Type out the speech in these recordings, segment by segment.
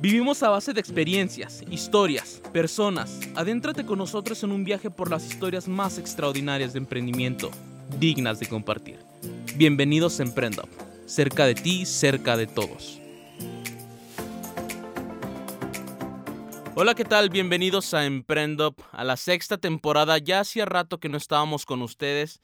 Vivimos a base de experiencias, historias, personas. Adéntrate con nosotros en un viaje por las historias más extraordinarias de emprendimiento, dignas de compartir. Bienvenidos a Emprendo, cerca de ti, cerca de todos. Hola, ¿qué tal? Bienvenidos a Emprendo, a la sexta temporada. Ya hacía rato que no estábamos con ustedes.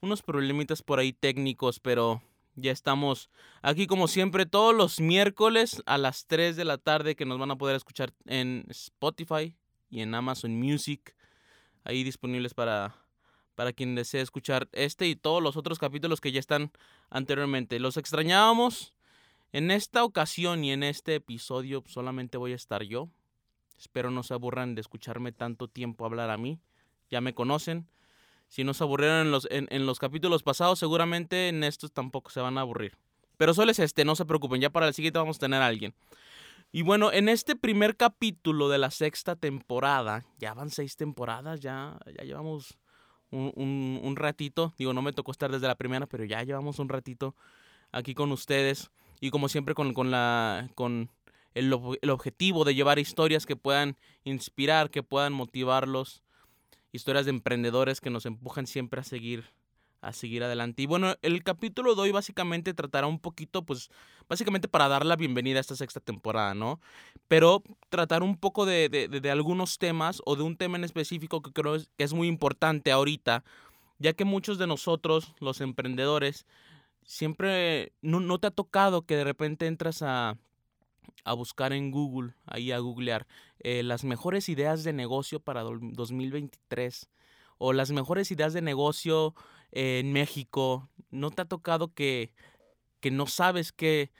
Unos problemitas por ahí técnicos, pero ya estamos aquí como siempre todos los miércoles a las 3 de la tarde que nos van a poder escuchar en Spotify y en Amazon Music. Ahí disponibles para, para quien desee escuchar este y todos los otros capítulos que ya están anteriormente. Los extrañábamos. En esta ocasión y en este episodio solamente voy a estar yo. Espero no se aburran de escucharme tanto tiempo hablar a mí. Ya me conocen. Si no se aburrieron en los, en, los capítulos pasados, seguramente en estos tampoco se van a aburrir. Pero solo es este, no se preocupen, ya para el siguiente vamos a tener a alguien. Y bueno, en este primer capítulo de la sexta temporada, ya van seis temporadas, ya, ya llevamos un, ratito. Digo, no me tocó estar desde la primera, pero ya llevamos un ratito aquí con ustedes. Y como siempre con, con, la, con el, el objetivo de llevar historias que puedan inspirar, que puedan motivarlos historias de emprendedores que nos empujan siempre a seguir a seguir adelante. Y bueno, el capítulo de hoy básicamente tratará un poquito, pues, básicamente para dar la bienvenida a esta sexta temporada, ¿no? Pero tratar un poco de, de, algunos temas o de un tema en específico que creo que es muy importante ahorita, ya que muchos de nosotros, los emprendedores, siempre no, no te ha tocado que de repente entras a, a buscar en Google, ahí a googlear, eh, las mejores ideas de negocio para 2023 o las mejores ideas de negocio en México. ¿No te ha tocado que, que no sabes qué,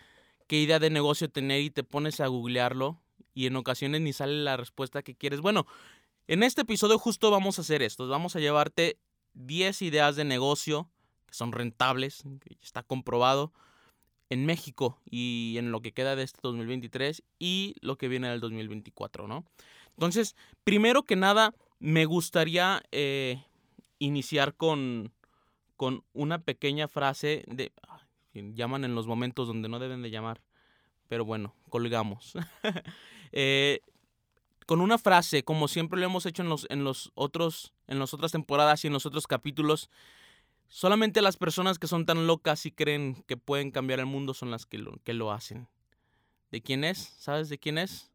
qué idea de negocio tener y te pones a googlearlo y en ocasiones ni sale la respuesta que quieres? Bueno, en este episodio justo vamos a hacer esto. Vamos a llevarte 10 ideas de negocio que son rentables, está comprobado en México y en lo que queda de este 2023 y lo que viene del 2024, ¿no? Entonces, primero que nada, me gustaría eh, iniciar con, con una pequeña frase de... Llaman en los momentos donde no deben de llamar, pero bueno, colgamos. Eh, con una frase, como siempre lo hemos hecho en los, en los otros, en las otras temporadas y en los otros capítulos, Solamente las personas que son tan locas y creen que pueden cambiar el mundo son las que lo, que lo hacen. ¿De quién es? ¿Sabes de quién es?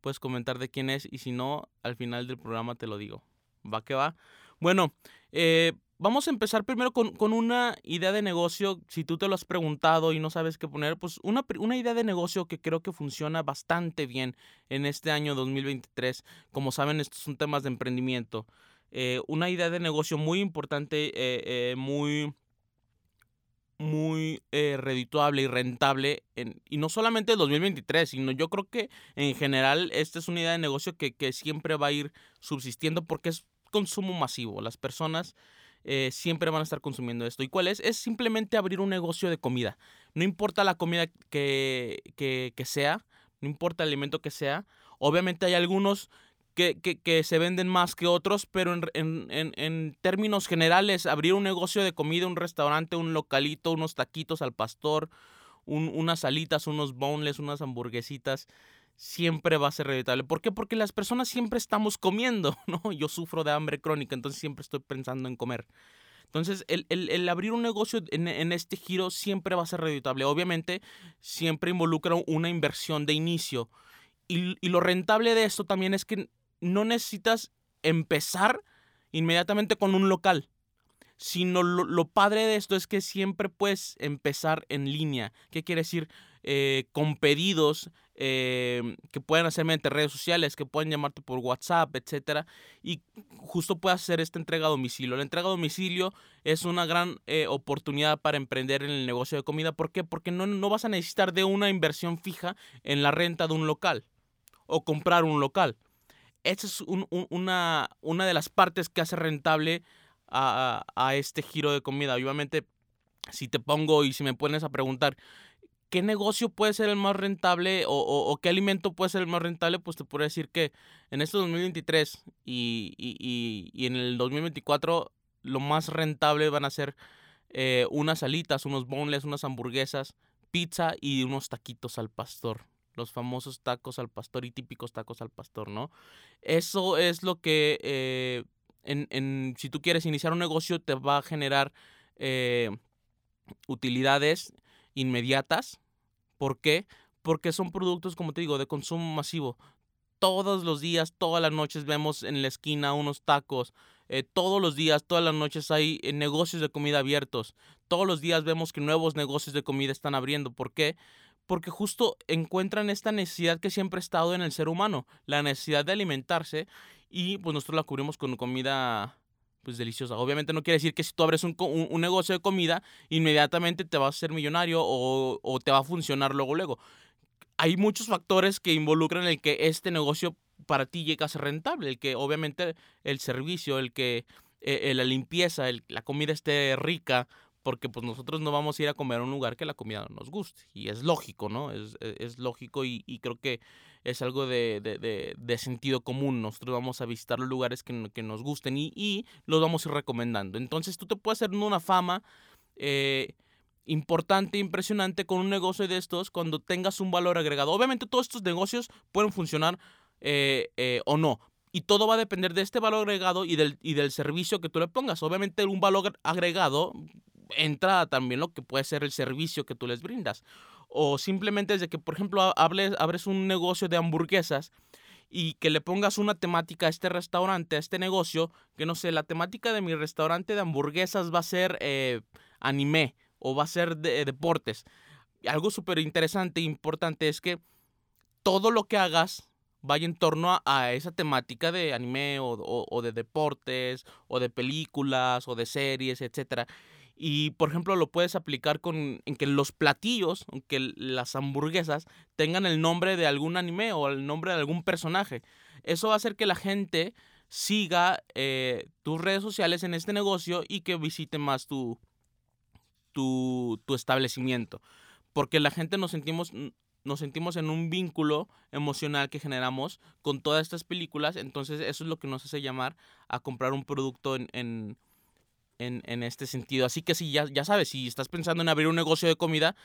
Puedes comentar de quién es y si no, al final del programa te lo digo. ¿Va que va? Bueno, eh, vamos a empezar primero con, una idea de negocio. Si tú te lo has preguntado y no sabes qué poner, pues una, una, idea de negocio que creo que funciona bastante bien en este año 2023. Como saben, estos son temas de emprendimiento. Eh, una idea de negocio muy importante, eh, eh, muy, muy redituable y rentable, y no solamente el 2023, sino yo creo que en general esta es una idea de negocio que, siempre va a ir subsistiendo porque es consumo masivo. Las personas siempre van a estar consumiendo esto. ¿Y cuál es? Es simplemente abrir un negocio de comida. No importa la comida que, que, que sea, no importa el alimento que sea. Obviamente hay algunos que, se venden más que otros, pero en, términos generales, abrir un negocio de comida, un restaurante, un localito, unos taquitos al pastor, unas alitas, unos boneless, unas hamburguesitas, siempre va a ser rentable. ¿Por qué? Porque las personas siempre estamos comiendo, ¿no? Yo sufro de hambre crónica, entonces siempre estoy pensando en comer. Entonces, el, abrir un negocio en, este giro siempre va a ser rentable. Obviamente, siempre involucra una inversión de inicio. Y, y, lo rentable de esto también es que no necesitas empezar inmediatamente con un local, sino lo, padre de esto es que siempre puedes empezar en línea. ¿Qué quiere decir? Eh, con pedidos eh, que pueden hacerme entre redes sociales, que pueden llamarte por WhatsApp, etcétera, y justo puedes hacer esta entrega a domicilio. La entrega a domicilio es una gran eh, oportunidad para emprender en el negocio de comida. ¿Por qué? Porque no, no vas a necesitar de una inversión fija en la renta de un local o comprar un local. Esa es una, una de las partes que hace rentable a, este giro de comida. Obviamente, si te pongo y si me pones a preguntar, ¿qué negocio puede ser el más rentable o, qué alimento puede ser el más rentable? Pues te puedo decir que en este 2023 y, y, y en el 2024 lo más rentable van a ser eh, unas alitas, unos boneless, unas hamburguesas, pizza y unos taquitos al pastor. Los famosos tacos al pastor y típicos tacos al pastor, ¿no? Eso es lo que, eh, en, si tú quieres iniciar un negocio, te va a generar eh, utilidades inmediatas. ¿Por qué? Porque son productos, como te digo, de consumo masivo. Todos los días, todas las noches vemos en la esquina unos tacos. Eh, todos los días, todas las noches hay negocios de comida abiertos. Todos los días vemos que nuevos negocios de comida están abriendo. ¿Por qué? Porque justo encuentran esta necesidad que siempre ha estado en el ser humano, la necesidad de alimentarse y pues nosotros la cubrimos con comida pues deliciosa. Obviamente no quiere decir que si tú abres un, negocio de comida, inmediatamente te vas a ser millonario o, te va a funcionar luego luego. Hay muchos factores que involucran el que este negocio para ti llegue a ser rentable, el que obviamente el servicio, el que eh, la limpieza, el, la comida esté rica, porque pues nosotros no vamos a ir a comer a un lugar que la comida no nos guste. Y es lógico, ¿no? Es, e, lógico y, creo que es algo de, sentido común. Nosotros vamos a visitar los lugares que, nos gusten y, los vamos a ir recomendando. Entonces tú te puedes hacer una fama eh, importante, impresionante con un negocio de estos cuando tengas un valor agregado. Obviamente todos estos negocios pueden funcionar eh, eh, o no, y todo va a depender de este valor agregado y del, y del servicio que tú le pongas. Obviamente un valor agregado entra también lo que puede ser el servicio que tú les brindas. O simplemente desde que, por ejemplo, hables, abres un negocio de hamburguesas y que le pongas una temática a este restaurante, a este negocio, que no sé, la temática de mi restaurante de hamburguesas va a ser eh, anime o va a ser de, deportes. Algo súper interesante e importante es que todo lo que hagas vaya en torno a, esa temática de anime o, o, de deportes o de películas o de series, etcétera. Y por ejemplo lo puedes aplicar con en que los platillos, aunque las hamburguesas tengan el nombre de algún anime o el nombre de algún personaje. Eso va a hacer que la gente siga eh, tus redes sociales en este negocio y que visite más tu, tu, tu establecimiento. Porque la gente nos sentimos, nos sentimos en un vínculo emocional que generamos con todas estas películas. Entonces eso es lo que nos hace llamar a comprar un producto en en, este sentido. Así que si ya, ya sabes, si estás pensando en abrir un negocio de comida,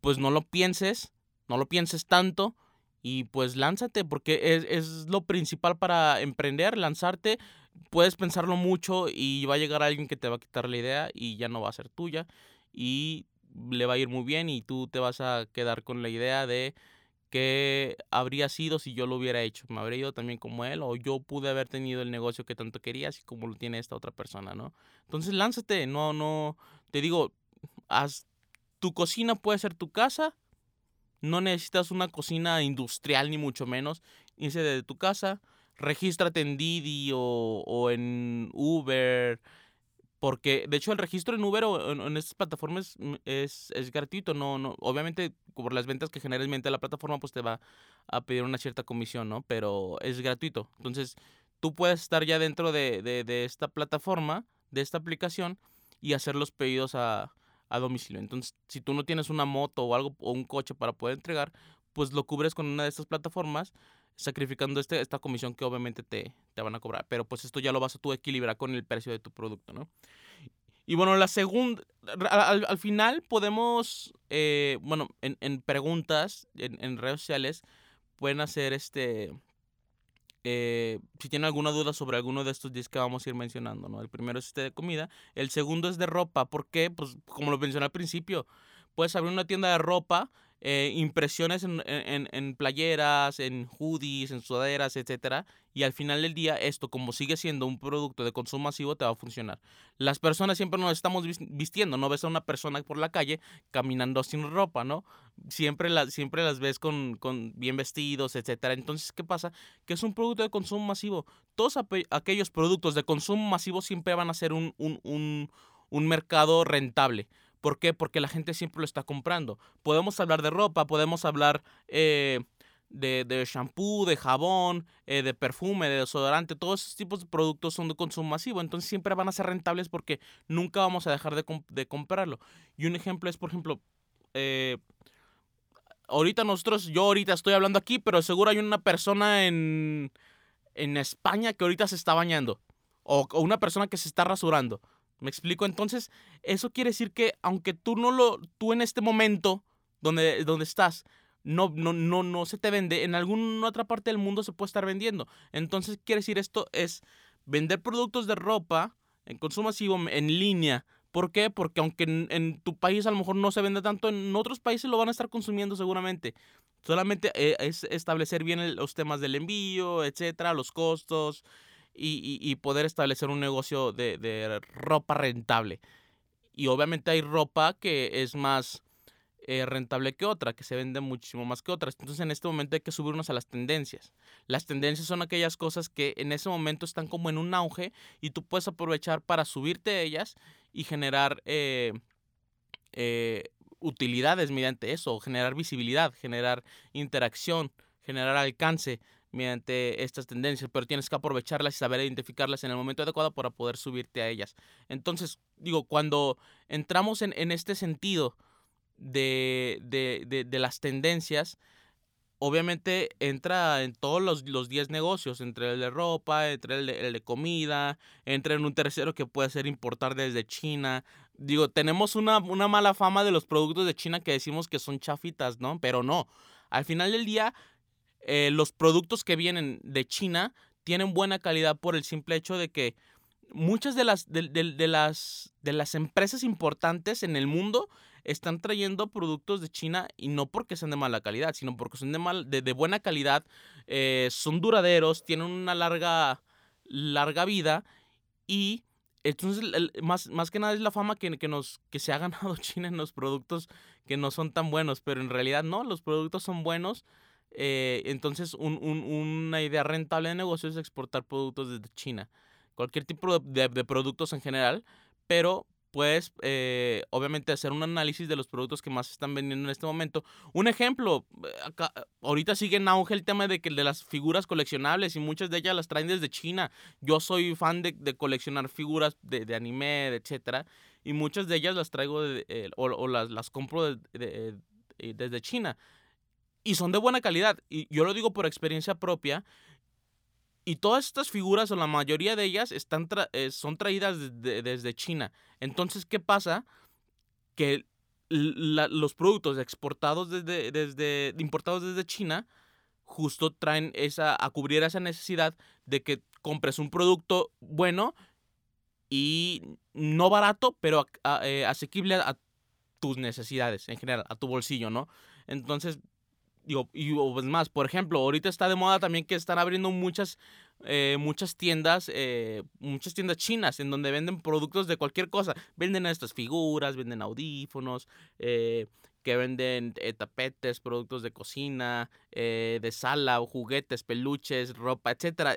pues no lo pienses, no lo pienses tanto y pues lánzate porque es, es, lo principal para emprender, lanzarte. Puedes pensarlo mucho y va a llegar alguien que te va a quitar la idea y ya no va a ser tuya y le va a ir muy bien y tú te vas a quedar con la idea de qué habría sido si yo lo hubiera hecho. Me habría ido también como él o yo pude haber tenido el negocio que tanto quería así como lo tiene esta otra persona, ¿no? Entonces lánzate, no, no, te digo, haz, tu cocina puede ser tu casa, no necesitas una cocina industrial ni mucho menos, inicia de tu casa, regístrate en Didi o en Uber, porque, de hecho, el registro en Uber o en, estas plataformas mm, es, es, gratuito. No, no, obviamente, por las ventas que generes mediante la plataforma, pues te va a pedir una cierta comisión, ¿no? Pero es gratuito. Entonces, tú puedes estar ya dentro de, de, de esta plataforma, de esta aplicación, y hacer los pedidos a, a domicilio. Entonces, si tú no tienes una moto o algo o un coche para poder entregar, pues lo cubres con una de estas plataformas sacrificando este, esta comisión que obviamente te, te van a cobrar. Pero pues esto ya lo vas a tú equilibrar con el precio de tu producto, ¿no? Y bueno, la segunda, al, final podemos, eh, bueno, en, en preguntas, en, redes sociales, pueden hacer este, eh, si tienen alguna duda sobre alguno de estos días que vamos a ir mencionando, ¿no? El primero es este de comida, el segundo es de ropa, ¿por qué? Pues como lo mencioné al principio, puedes abrir una tienda de ropa eh, impresiones en, en, en, playeras, en hoodies, en sudaderas, etcétera, y al final del día esto, como sigue siendo un producto de consumo masivo, te va a funcionar. Las personas siempre nos estamos vistiendo, no ves a una persona por la calle caminando sin ropa, ¿no? Siempre, la, siempre las ves con, con bien vestidos, etcétera. Entonces, ¿qué pasa? Que es un producto de consumo masivo. Todos aquellos productos de consumo masivo siempre van a ser un, un, un, un mercado rentable. ¿Por qué? Porque la gente siempre lo está comprando. Podemos hablar de ropa, podemos hablar eh, de, shampoo, de jabón, eh, de perfume, de desodorante. Todos esos tipos de productos son de consumo masivo. Entonces siempre van a ser rentables porque nunca vamos a dejar de, comprarlo. Y un ejemplo es, por ejemplo, eh, ahorita nosotros, yo ahorita estoy hablando aquí, pero seguro hay una persona en, en España que ahorita se está bañando. o una persona que se está rasurando. ¿Me explico? Entonces, eso quiere decir que aunque tú no lo, tú en este momento donde, donde estás, no, no, no, no se te vende, en alguna otra parte del mundo se puede estar vendiendo. Entonces, quiere decir esto es vender productos de ropa en consumo en línea. ¿Por qué? Porque aunque en, tu país a lo mejor no se vende tanto, en otros países lo van a estar consumiendo seguramente. Solamente eh, es establecer bien los temas del envío, etcétera, los costos y, poder establecer un negocio de, de ropa rentable. Y obviamente hay ropa que es más eh, rentable que otra, que se vende muchísimo más que otras. Entonces en este momento hay que subirnos a las tendencias. Las tendencias son aquellas cosas que en ese momento están como en un auge y tú puedes aprovechar para subirte a ellas y generar eh, eh, utilidades mediante eso, generar visibilidad, generar interacción, generar alcance mediante estas tendencias, pero tienes que aprovecharlas y saber identificarlas en el momento adecuado para poder subirte a ellas. Entonces, digo, cuando entramos en, en este sentido de, de, de, las tendencias, obviamente entra en todos los, los 10 negocios, entre el de ropa, entre el de, comida, entra en un tercero que puede ser importar desde China. Digo, tenemos una, una mala fama de los productos de China que decimos que son chafitas, ¿no? Pero no. Al final del día, eh, los productos que vienen de China tienen buena calidad por el simple hecho de que muchas de las, de, de, las, de las empresas importantes en el mundo están trayendo productos de China y no porque sean de mala calidad, sino porque son de, mal, de, buena calidad, eh, son duraderos, tienen una larga, larga vida y entonces más, más que nada es la fama que, que, nos, que se ha ganado China en los productos que no son tan buenos, pero en realidad no, los productos son buenos. Eh, entonces una idea rentable de negocio es exportar productos desde China. Cualquier tipo de, de productos en general, pero puedes eh, obviamente hacer un análisis de los productos que más están vendiendo en este momento. Un ejemplo, eh, acá, ahorita sigue en auge el tema de que de las figuras coleccionables y muchas de ellas las traen desde China. Yo soy fan de, coleccionar figuras de, anime, etcétera, y muchas de ellas las traigo eh, o, las, las compro desde China. Y son de buena calidad. Y yo lo digo por experiencia propia. Y todas estas figuras, o la mayoría de ellas, están eh, son traídas desde China. Entonces, ¿qué pasa? Que los productos exportados desde, desde, importados desde China, justo traen esa, a cubrir esa necesidad de que compres un producto bueno y no barato, pero eh, asequible a tus necesidades en general, a tu bolsillo, ¿no? Entonces, y es más, por ejemplo, ahorita está de moda también que están abriendo muchas, eh, muchas tiendas, eh, muchas tiendas chinas en donde venden productos de cualquier cosa. Venden estas figuras, venden audífonos, eh, que venden tapetes, productos de cocina, de sala, juguetes, peluches, ropa, etcétera.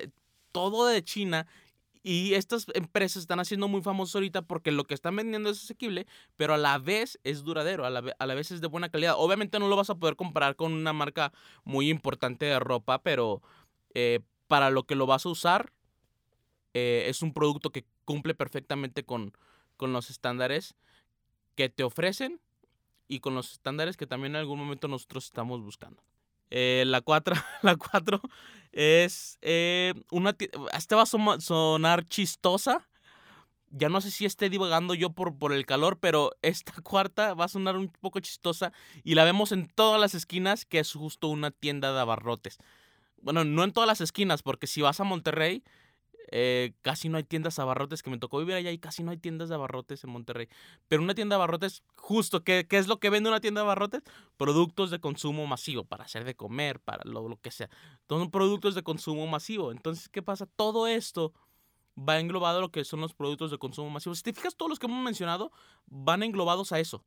Todo de China y estas empresas están haciendo muy famosos ahorita porque lo que están vendiendo es asequible, pero a la vez es duradero, a la, vez es de buena calidad. Obviamente no lo vas a poder comparar con una marca muy importante de ropa, pero eh, para lo que lo vas a usar, eh, es un producto que cumple perfectamente con, con los estándares que te ofrecen y con los estándares que también en algún momento nosotros estamos buscando. Eh, la 4 la cuatro es eh, una... Este va a sonar chistosa. Ya no sé si esté divagando yo por, por el calor, pero esta cuarta va a sonar un poco chistosa y la vemos en todas las esquinas, que es justo una tienda de abarrotes. Bueno, no en todas las esquinas, porque si vas a Monterrey, eh, casi no hay tiendas de abarrotes, que me tocó vivir allá y casi no hay tiendas de abarrotes en Monterrey. Pero una tienda de abarrotes, justo, ¿qué, ¿qué, es lo que vende una tienda de abarrotes? Productos de consumo masivo, para hacer de comer, para lo, lo que sea. Son productos de consumo masivo. Entonces, ¿qué pasa? Todo esto va englobado a lo que son los productos de consumo masivo. Si te fijas, todos los que hemos mencionado van englobados a eso.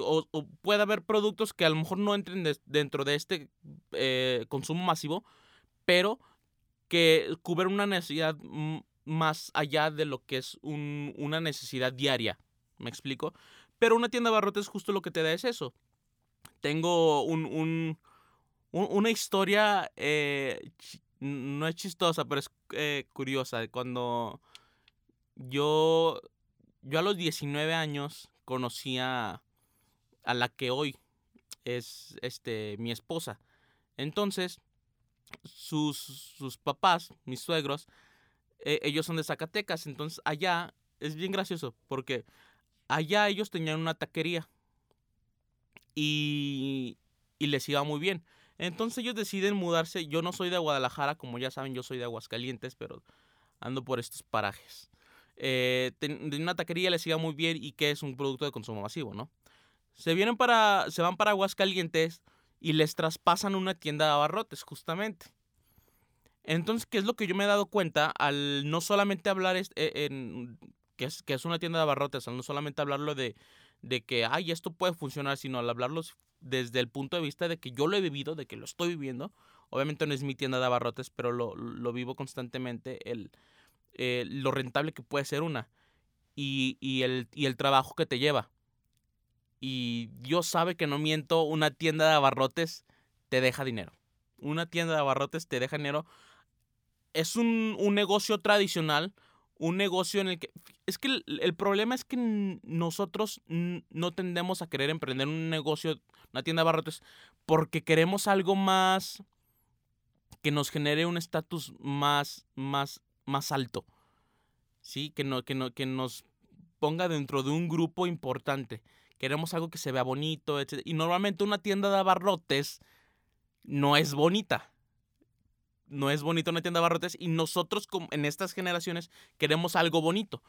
o, puede haber productos que a lo mejor no entren dentro de este eh, consumo masivo, pero que cubren una necesidad más allá de lo que es una necesidad diaria. ¿Me explico? Pero una tienda de barrotes justo lo que te da es eso. Tengo un, una historia, eh, no es chistosa, pero es eh, curiosa. Cuando yo, yo a los 19 años conocía a la que hoy es este, mi esposa. Entonces, sus, sus papás, mis suegros, eh, ellos son de Zacatecas, entonces allá es bien gracioso porque allá ellos tenían una taquería y y les iba muy bien. Entonces ellos deciden mudarse. Yo no soy de Guadalajara, como ya saben, yo soy de Aguascalientes, pero ando por estos parajes. Eh, una taquería les iba muy bien y que es un producto de consumo masivo, ¿no? Se vienen para, se van para Aguascalientes y les traspasan una tienda de abarrotes, justamente. Entonces, ¿qué es lo que yo me he dado cuenta al no solamente hablar e, en, que, es, que es una tienda de abarrotes, al no solamente hablarlo de, de que, ay, esto puede funcionar, sino al hablarlo desde el punto de vista de que yo lo he vivido, de que lo estoy viviendo. Obviamente no es mi tienda de abarrotes, pero lo, lo vivo constantemente, el, eh, lo rentable que puede ser una y, y, el, y el trabajo que te lleva. Y Dios sabe que no miento, una tienda de abarrotes te deja dinero. Una tienda de abarrotes te deja dinero. Es un, un negocio tradicional, un negocio en el que... Es que el, problema es que nosotros no tendemos a querer emprender un negocio, una tienda de abarrotes, porque queremos algo más que nos genere un estatus más, más, más alto. ¿Sí? Que, no, que, no, que nos ponga dentro de un grupo importante. Queremos algo que se vea bonito, etc. Y normalmente una tienda de abarrotes no es bonita. No es bonita una tienda de abarrotes y nosotros en estas generaciones queremos algo bonito.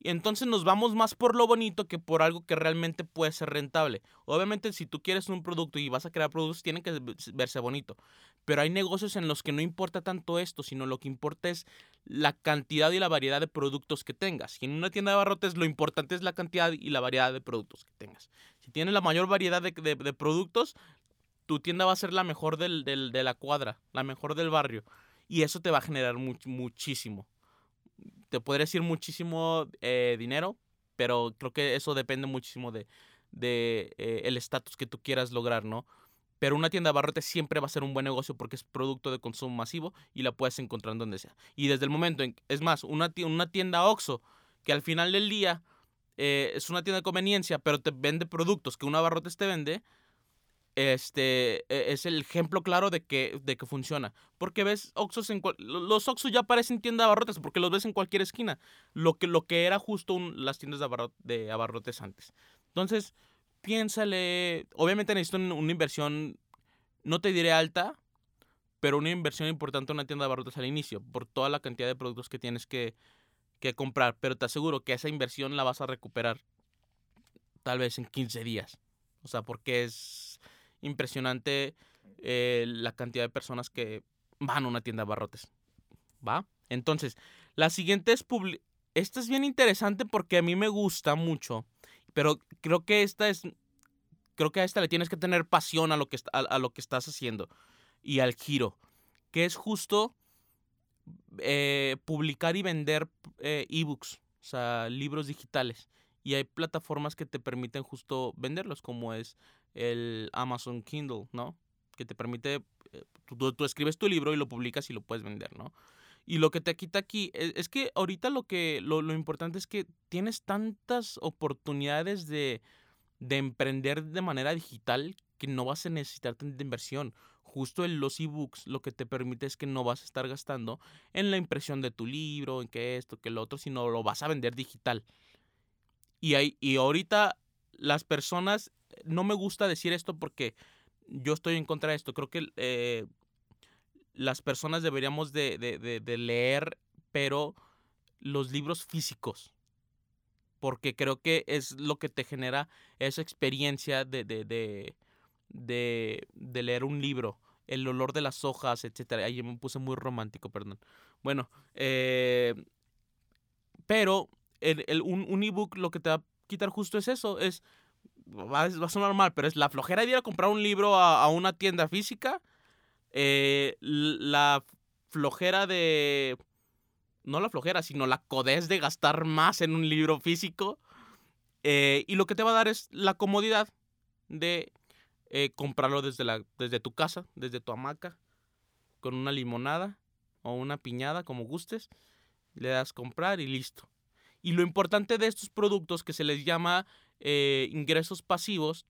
Y entonces nos vamos más por lo bonito que por algo que realmente puede ser rentable. Obviamente si tú quieres un producto y vas a crear productos, tiene que verse bonito. Pero hay negocios en los que no importa tanto esto, sino lo que importa es la cantidad y la variedad de productos que tengas. Y en una tienda de abarrotes lo importante es la cantidad y la variedad de productos que tengas. Si tienes la mayor variedad de, productos, tu tienda va a ser la mejor del, de la cuadra, la mejor del barrio. Y eso te va a generar muchísimo te podría decir muchísimo eh, dinero, pero creo que eso depende muchísimo de, de eh, el estatus que tú quieras lograr, ¿no? Pero una tienda de barrotes siempre va a ser un buen negocio porque es producto de consumo masivo y la puedes encontrar donde sea. Y desde el momento en, es más, una, una tienda OXO que al final del día eh, es una tienda de conveniencia, pero te vende productos que una barrotes te vende, este e, es el ejemplo claro de que, de que funciona. Porque ves Oxxos en los Oxxos ya parecen tienda de abarrotes porque los ves en cualquier esquina. Lo que, lo que era justo las tiendas de, abarrotes antes. Entonces, piénsale. Obviamente necesito una inversión, no te diré alta, pero una inversión importante en una tienda de abarrotes al inicio, por toda la cantidad de productos que tienes que, que comprar. Pero te aseguro que esa inversión la vas a recuperar tal vez en 15 días. O sea, porque es impresionante eh, la cantidad de personas que van a una tienda de barrotes. ¿Va? Entonces, la siguiente es Esta es bien interesante porque a mí me gusta mucho, pero creo que esta es... Creo que a esta le tienes que tener pasión a lo que, a, lo que estás haciendo y al giro, que es justo eh, publicar y vender eh, ebooks, o sea, libros digitales. Y hay plataformas que te permiten justo venderlos, como es el Amazon Kindle, ¿no? Que te permite, eh, tú, escribes tu libro y lo publicas y lo puedes vender, ¿no? Y lo que te quita aquí es, es que ahorita lo que lo, lo, importante es que tienes tantas oportunidades de, de emprender de manera digital que no vas a necesitar tanta inversión. Justo en los ebooks lo que te permite es que no vas a estar gastando en la impresión de tu libro, en que esto, que lo otro, sino lo vas a vender digital. Y, hay, y ahorita las personas no me gusta decir esto porque yo estoy en contra de esto. Creo que eh, las personas deberíamos de, leer, pero los libros físicos. Porque creo que es lo que te genera esa experiencia de, de, de, leer un libro. El olor de las hojas, etcétera. Ahí me puse muy romántico, perdón. Bueno, eh, pero el, un, un ebook lo que te va quitar justo es eso, es va, a sonar mal, pero es la flojera de ir a comprar un libro a, una tienda física, eh, la flojera de... No la flojera, sino la codez de gastar más en un libro físico. Eh, y lo que te va a dar es la comodidad de eh, comprarlo desde, la, desde tu casa, desde tu hamaca, con una limonada o una piñada, como gustes. Le das comprar y listo. Y lo importante de estos productos que se les llama eh, ingresos pasivos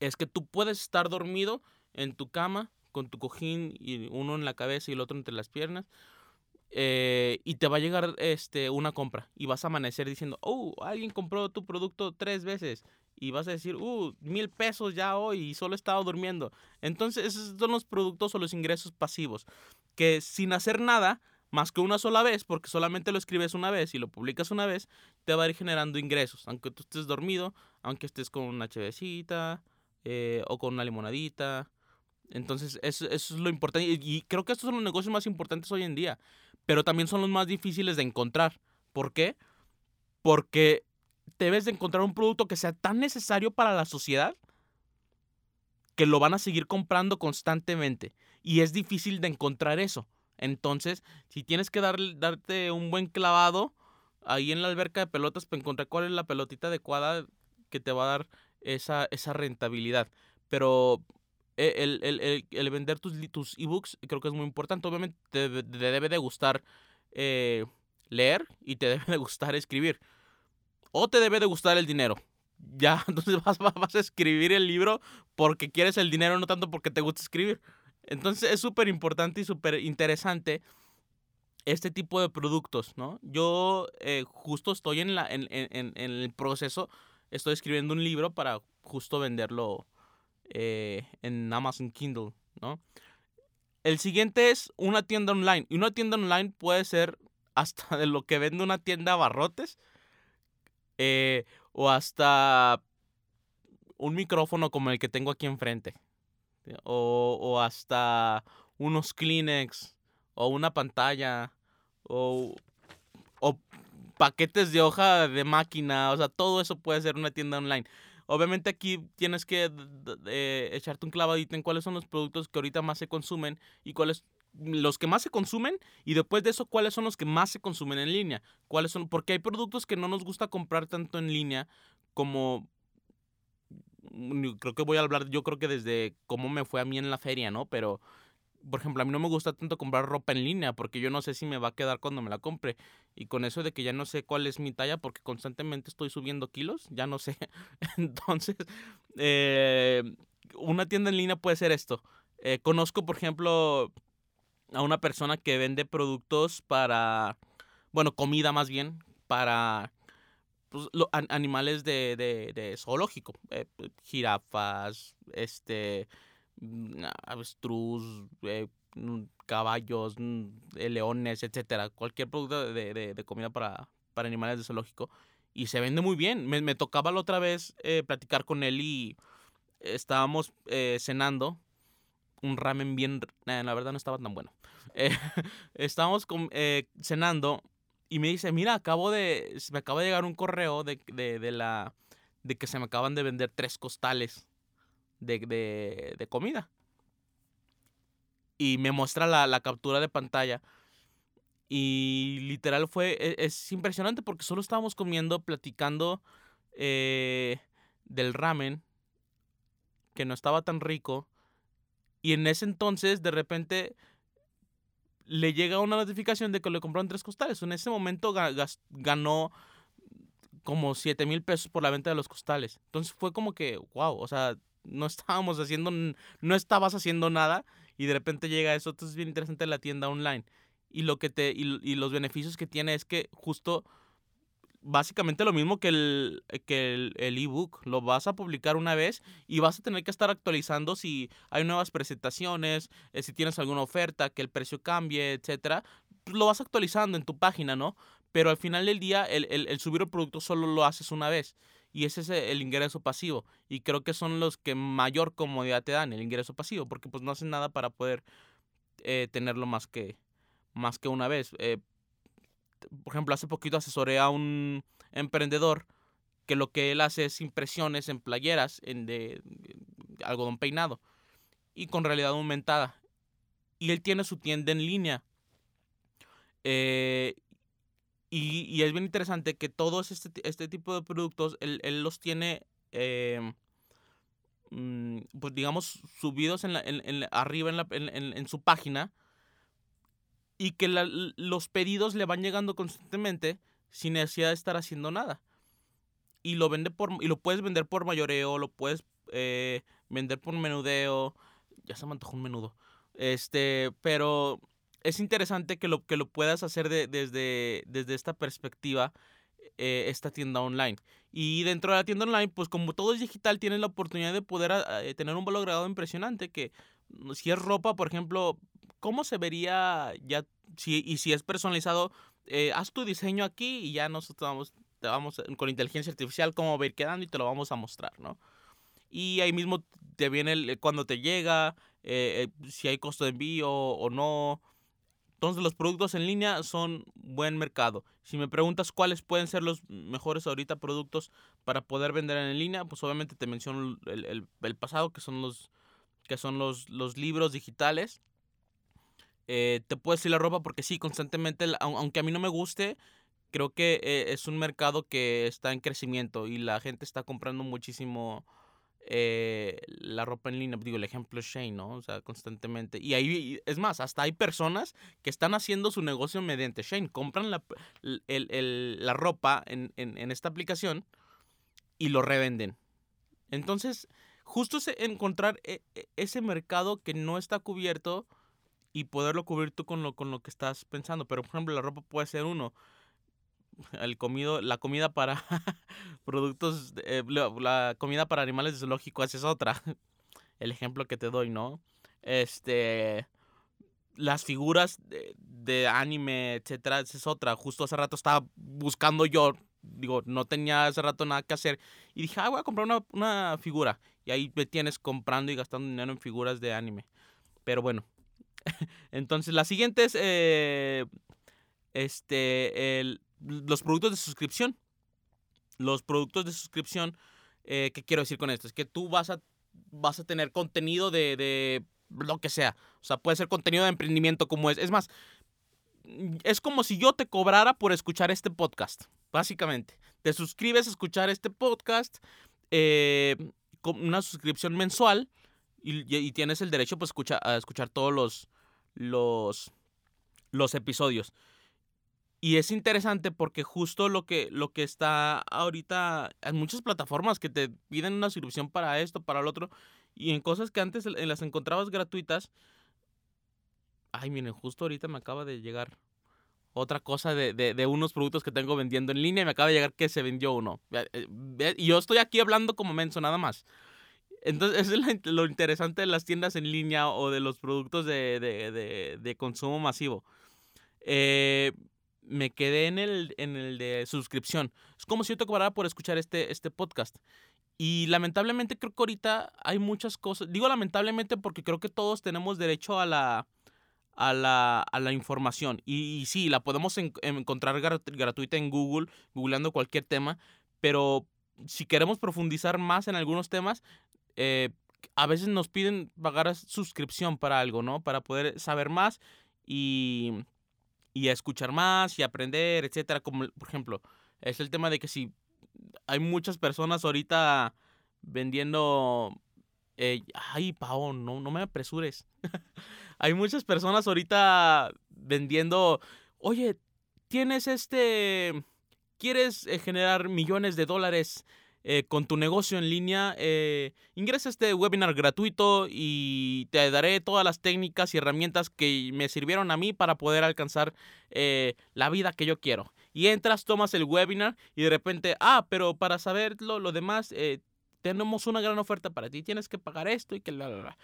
es que tú puedes estar dormido en tu cama con tu cojín y uno en la cabeza y el otro entre las piernas eh, y te va a llegar este una compra y vas a amanecer diciendo oh alguien compró tu producto tres veces y vas a decir, uh, mil pesos ya hoy y solo he estado durmiendo. Entonces, esos son los productos o los ingresos pasivos, que sin hacer nada, más que una sola vez, porque solamente lo escribes una vez y lo publicas una vez, te va a ir generando ingresos, aunque tú estés dormido, aunque estés con una chevecita eh, o con una limonadita. Entonces, eso, eso, es lo importante. Y creo que estos son los negocios más importantes hoy en día, pero también son los más difíciles de encontrar. ¿Por qué? Porque debes de encontrar un producto que sea tan necesario para la sociedad que lo van a seguir comprando constantemente. Y es difícil de encontrar eso. Entonces, si tienes que darte un buen clavado ahí en la alberca de pelotas para encontrar cuál es la pelotita adecuada que te va a dar esa, esa rentabilidad. Pero e, el, vender tus, tus ebooks creo que es muy importante. Obviamente te, debe de gustar eh, leer y te debe de gustar escribir o te debe de gustar el dinero. Ya, entonces vas, vas a escribir el libro porque quieres el dinero, no tanto porque te gusta escribir. Entonces es súper importante y súper interesante este tipo de productos, ¿no? Yo eh, justo estoy en, la, en, en, en, el proceso, estoy escribiendo un libro para justo venderlo eh, en Amazon Kindle, ¿no? El siguiente es una tienda online. Y una tienda online puede ser hasta de lo que vende una tienda de abarrotes eh, o hasta un micrófono como el que tengo aquí enfrente. O, o hasta unos Kleenex. O una pantalla. O, o paquetes de hoja de máquina. O sea, todo eso puede ser una tienda online. Obviamente aquí tienes que echarte un clavadito en cuáles son los productos que ahorita más se consumen y cuáles los que más se consumen y después de eso cuáles son los que más se consumen en línea. ¿Cuáles son? Porque hay productos que no nos gusta comprar tanto en línea como creo que voy a hablar yo creo que desde cómo me fue a mí en la feria, ¿no? Pero por ejemplo, a mí no me gusta tanto comprar ropa en línea porque yo no sé si me va a quedar cuando me la compre. Y con eso de que ya no sé cuál es mi talla porque constantemente estoy subiendo kilos, ya no sé. Entonces, eh, una tienda en línea puede ser esto. Eh, conozco, por ejemplo, a una persona que vende productos para, bueno, comida más bien, para pues, animales de, de, de zoológico, eh, jirafas, este, mm, avestruz, eh, mm, caballos, mm, eh, leones, etcétera, cualquier producto de, de, comida para, para animales de zoológico. Y se vende muy bien. Me, tocaba la otra vez platicar con él y estábamos cenando un ramen bien, la verdad no estaba tan bueno. Eh, estábamos eh, cenando y me dice, mira, acabo de, me acaba de llegar un correo de, de, la, de que se me acaban de vender tres costales de, de, comida. Y me muestra la, la, captura de pantalla. Y literal fue, e, es, impresionante porque solo estábamos comiendo, platicando eh, del ramen, que no estaba tan rico. Y en ese entonces, de repente, le llega una notificación de que le compraron tres costales. En ese momento ganó como 7 mil pesos por la venta de los costales. Entonces fue como que, wow, o sea, no estábamos haciendo, no estabas haciendo nada y de repente llega eso. Entonces es bien interesante la tienda online. Y, lo que te, y los beneficios que tiene es que justo básicamente lo mismo que el que el, ebook. Lo vas a publicar una vez y vas a tener que estar actualizando si hay nuevas presentaciones, eh, si tienes alguna oferta, que el precio cambie, etcétera. Pues lo vas actualizando en tu página, ¿no? Pero al final del día, el, el, subir el producto solo lo haces una vez. Y ese es el ingreso pasivo. Y creo que son los que mayor comodidad te dan, el ingreso pasivo, porque pues no hacen nada para poder eh, tenerlo más que, más que una vez. Eh, por ejemplo, hace poquito asesoré a un emprendedor que lo que él hace es impresiones en playeras en de, algodón peinado y con realidad aumentada. Y él tiene su tienda en línea. Eh, y, es bien interesante que todos este, este tipo de productos, él, los tiene, eh, mm, pues digamos, subidos en la, en, arriba en su página y que los pedidos le van llegando constantemente sin necesidad de estar haciendo nada. Y lo vende por y lo puedes vender por mayoreo, lo puedes eh, vender por menudeo. Ya se me antojó un menudo. Este, pero es interesante que lo, que lo puedas hacer desde, desde esta perspectiva. eh, esta tienda online. Y dentro de la tienda online, pues como todo es digital, tienes la oportunidad de poder eh, tener un valor agregado impresionante. Que si es ropa, por ejemplo, ¿cómo se vería ya? Si, y si es personalizado, eh, haz tu diseño aquí y ya nosotros vamos, te vamos con inteligencia artificial cómo va a ir quedando y te lo vamos a mostrar, ¿no? Y ahí mismo te viene el, cuando te llega, si hay costo de envío o no entonces los productos en línea son buen mercado. Si me preguntas cuáles pueden ser los mejores ahorita productos para poder vender en línea, pues obviamente te menciono el, pasado, que son los, que son los, los libros digitales. Eh, te puedo decir la ropa porque sí, constantemente, aunque a mí no me guste, creo que eh, es un mercado que está en crecimiento y la gente está comprando muchísimo eh, la ropa en línea, digo, el ejemplo es Shane, ¿no? O sea, constantemente. Y ahí, es más, hasta hay personas que están haciendo su negocio mediante Shane. Compran la, la ropa en, en, esta aplicación y lo revenden. Entonces, justo es encontrar e, e, ese mercado que no está cubierto y poderlo cubrir tú con lo, con lo que estás pensando. Pero, por ejemplo, la ropa puede ser uno el comido, la comida para productos, eh, la, comida para animales de zoológico, esa es otra. El ejemplo que te doy, ¿no? Este, las figuras de, anime, etcétera, esa es otra. Justo hace rato estaba buscando yo, digo, no tenía hace rato nada que hacer. Y dije, ah, voy a comprar una, una figura. Y ahí me tienes comprando y gastando dinero en figuras de anime. Pero bueno. Entonces, la siguiente es, eh, este, los productos de suscripción. Los productos de suscripción, eh, ¿qué quiero decir con esto? Es que tú vas a, vas a tener contenido de, de lo que sea. O sea, puede ser contenido de emprendimiento como es. Es más, es como si yo te cobrara por escuchar este podcast, básicamente. Te suscribes a escuchar este podcast eh, con una suscripción mensual y, tienes el derecho pues, escucha, a escuchar todos los, los, los episodios. Y es interesante porque justo lo que, lo que está ahorita, en muchas plataformas que te piden una suscripción para esto, para lo otro, y en cosas que antes las encontrabas gratuitas. Ay, miren, justo ahorita me acaba de llegar otra cosa de, de, unos productos que tengo vendiendo en línea y me acaba de llegar que se vendió uno. Eh, y yo estoy aquí hablando como menso nada más. Entonces, eso es lo interesante de las tiendas en línea o de los productos de, de, de consumo masivo. Eh, me quedé en el, en el de suscripción. Es como si yo te cobrara por escuchar este, este podcast. Y lamentablemente creo que ahorita hay muchas cosas. Digo lamentablemente porque creo que todos tenemos derecho a la, a la, a la información. Y, sí, la podemos encontrar gratuita en Google, googleando cualquier tema. Pero si queremos profundizar más en algunos temas, eh, a veces nos piden pagar suscripción para algo, ¿no? Para poder saber más y y escuchar más y aprender, etcétera. Como, por ejemplo, es el tema de que si hay muchas personas ahorita vendiendo. Eh, ay, Pau, no, no me apresures. hay muchas personas ahorita vendiendo. Oye, tienes este. ¿Quieres eh, generar millones de dólares eh, con tu negocio en línea, eh, ingresa a este webinar gratuito y te daré todas las técnicas y herramientas que me sirvieron a mí para poder alcanzar eh, la vida que yo quiero. Y entras, tomas el webinar y de repente, ah, pero para saberlo, lo demás, eh, tenemos una gran oferta para ti, tienes que pagar esto y que la, la,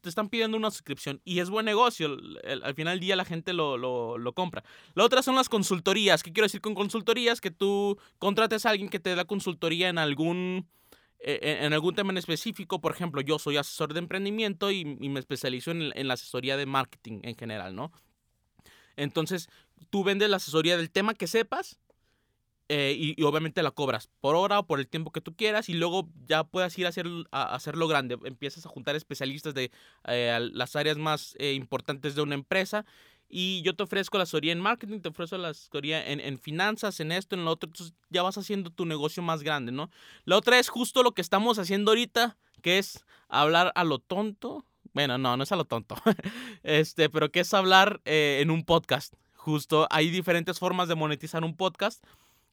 te están pidiendo una suscripción y es buen negocio. al final del día la gente lo, lo, compra. La otra son las consultorías. ¿Qué quiero decir con consultorías? Que tú contrates a alguien que te da consultoría en algún, e, e, en algún tema en específico. Por ejemplo, yo soy asesor de emprendimiento y, me especializo en, en, la asesoría de marketing en general, ¿no? Entonces, tú vendes la asesoría del tema que sepas eh, y, obviamente la cobras por hora o por el tiempo que tú quieras y luego ya puedas ir a, hacer, a hacerlo grande. Empiezas a juntar especialistas de eh, las áreas más eh, importantes de una empresa y yo te ofrezco la asesoría en marketing, te ofrezco la asesoría en, en, finanzas, en esto, en lo otro, entonces ya vas haciendo tu negocio más grande, ¿no? La otra es justo lo que estamos haciendo ahorita, que es hablar a lo tonto. Bueno, no, no es a lo tonto, este, pero que es hablar en un podcast. Justo hay diferentes formas de monetizar un podcast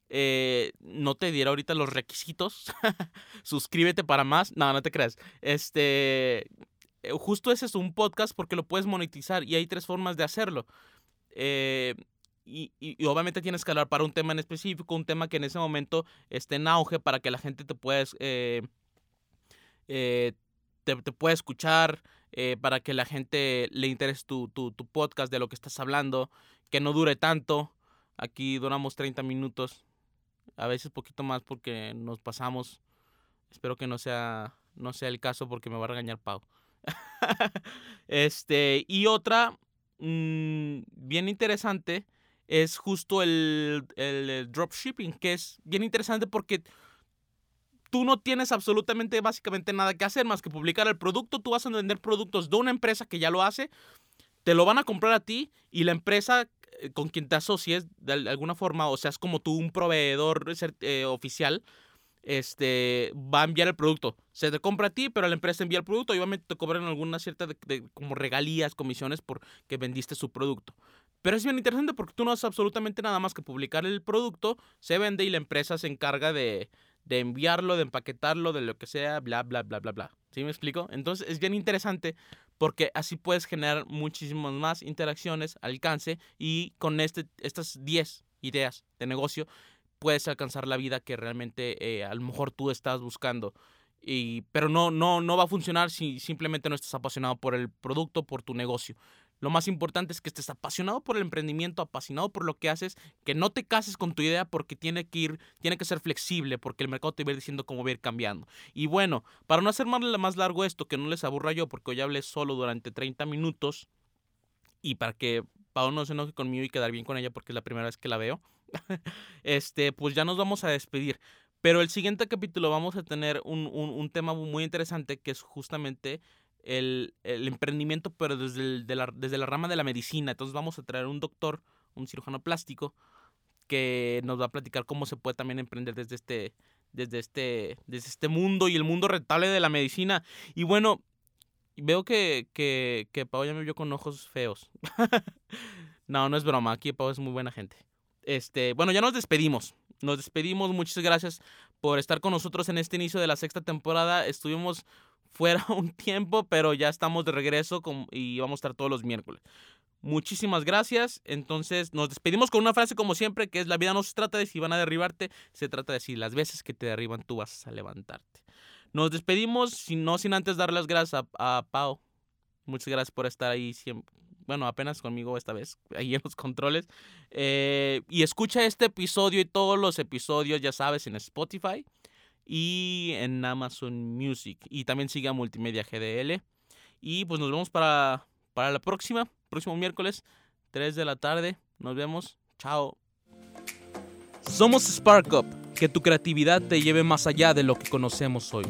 eh, no te diera ahorita los requisitos. Suscríbete para más. No, no te creas. Este. Eh, justo ese es un podcast porque lo puedes monetizar y hay tres formas de hacerlo. Eh, y, y, obviamente tienes que hablar para un tema en específico, un tema que en ese momento esté en auge para que la gente te pueda, eh, eh, te, te, pueda escuchar, eh, para que la gente le interese tu, tu, tu, podcast de lo que estás hablando, que no dure tanto. Aquí duramos 30 minutos, a veces poquito más porque nos pasamos. Espero que no sea, no sea el caso porque me va a regañar Pau. este, y otra mmm, bien interesante es justo el, el, dropshipping, que es bien interesante porque tú no tienes absolutamente, básicamente nada que hacer más que publicar el producto. Tú vas a vender productos de una empresa que ya lo hace, te lo van a comprar a ti y la empresa con quien te asocies de alguna forma, o sea, es como tú un proveedor eh, oficial, este, va a enviar el producto. Se te compra a ti, pero la empresa envía el producto y obviamente te cobran alguna cierta de, como regalías, comisiones por que vendiste su producto. Pero es bien interesante porque tú no haces absolutamente nada más que publicar el producto, se vende y la empresa se encarga de, de enviarlo, de empaquetarlo, de lo que sea, bla, bla, bla, bla, bla. ¿Sí me explico? Entonces es bien interesante porque así puedes generar muchísimas más interacciones, alcance y con este, estas 10 ideas de negocio puedes alcanzar la vida que realmente eh, a lo mejor tú estás buscando. Y, pero no, no, no va a funcionar si simplemente no estás apasionado por el producto, por tu negocio. Lo más importante es que estés apasionado por el emprendimiento, apasionado por lo que haces, que no te cases con tu idea porque tiene que ir, tiene que ser flexible, porque el mercado te va a ir diciendo cómo va a ir cambiando. Y bueno, para no hacer más, largo esto, que no les aburra yo, porque hoy hablé solo durante 30 minutos, y para que Pau no se enoje conmigo y quedar bien con ella porque es la primera vez que la veo, este, pues ya nos vamos a despedir. Pero el siguiente capítulo vamos a tener un, un tema muy interesante que es justamente el, el emprendimiento, pero desde, de la, desde la rama de la medicina. Entonces vamos a traer un doctor, un cirujano plástico, que nos va a platicar cómo se puede también emprender desde este, desde este, desde este mundo y el mundo rentable de la medicina. Y bueno, veo que, que, que Pau ya me vio con ojos feos. no, no es broma, aquí Pau es muy buena gente. Este, bueno, ya nos despedimos. Nos despedimos. Muchas gracias por estar con nosotros en este inicio de la sexta temporada. Estuvimos fuera un tiempo, pero ya estamos de regreso y vamos a estar todos los miércoles. Muchísimas gracias. Entonces nos despedimos con una frase como siempre, que es la vida no se trata de si van a derribarte, se trata de si las veces que te derriban tú vas a levantarte. Nos despedimos, no sin antes dar las gracias a, a Pau. Muchas gracias por estar ahí siempre, bueno, apenas conmigo esta vez, ahí en los controles. Eh, y escucha este episodio y todos los episodios, ya sabes, en Spotify y en Amazon Music. Y también sigue a Multimedia GDL. Y pues nos vemos para, para la próxima, próximo miércoles, 3 de la tarde. Nos vemos. Chao. Somos Spark Up, que tu creatividad te lleve más allá de lo que conocemos hoy.